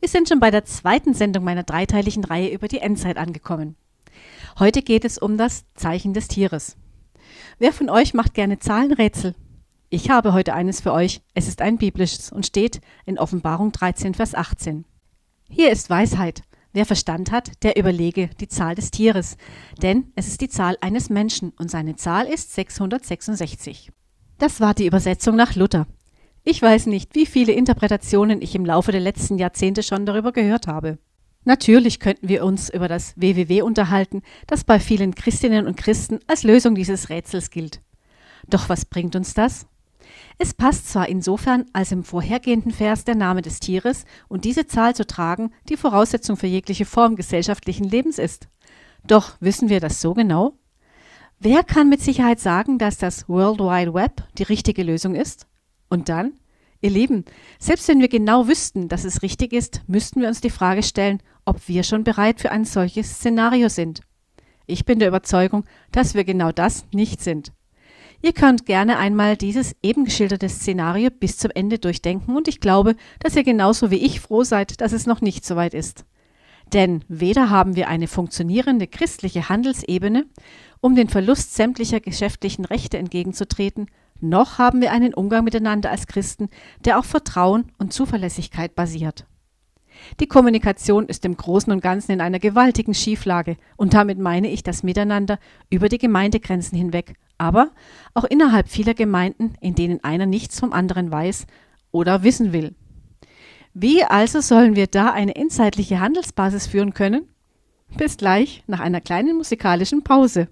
Wir sind schon bei der zweiten Sendung meiner dreiteiligen Reihe über die Endzeit angekommen. Heute geht es um das Zeichen des Tieres. Wer von euch macht gerne Zahlenrätsel? Ich habe heute eines für euch. Es ist ein biblisches und steht in Offenbarung 13, Vers 18. Hier ist Weisheit. Wer Verstand hat, der überlege die Zahl des Tieres, denn es ist die Zahl eines Menschen und seine Zahl ist 666. Das war die Übersetzung nach Luther. Ich weiß nicht, wie viele Interpretationen ich im Laufe der letzten Jahrzehnte schon darüber gehört habe. Natürlich könnten wir uns über das WWW unterhalten, das bei vielen Christinnen und Christen als Lösung dieses Rätsels gilt. Doch was bringt uns das? Es passt zwar insofern, als im vorhergehenden Vers der Name des Tieres und diese Zahl zu tragen die Voraussetzung für jegliche Form gesellschaftlichen Lebens ist. Doch wissen wir das so genau? Wer kann mit Sicherheit sagen, dass das World Wide Web die richtige Lösung ist? Und dann? Ihr Lieben, selbst wenn wir genau wüssten, dass es richtig ist, müssten wir uns die Frage stellen, ob wir schon bereit für ein solches Szenario sind. Ich bin der Überzeugung, dass wir genau das nicht sind. Ihr könnt gerne einmal dieses eben geschilderte Szenario bis zum Ende durchdenken und ich glaube, dass ihr genauso wie ich froh seid, dass es noch nicht so weit ist. Denn weder haben wir eine funktionierende christliche Handelsebene, um den Verlust sämtlicher geschäftlichen Rechte entgegenzutreten, noch haben wir einen Umgang miteinander als Christen, der auf Vertrauen und Zuverlässigkeit basiert. Die Kommunikation ist im Großen und Ganzen in einer gewaltigen Schieflage und damit meine ich das Miteinander über die Gemeindegrenzen hinweg, aber auch innerhalb vieler Gemeinden, in denen einer nichts vom anderen weiß oder wissen will. Wie also sollen wir da eine inhaltliche Handelsbasis führen können? Bis gleich nach einer kleinen musikalischen Pause.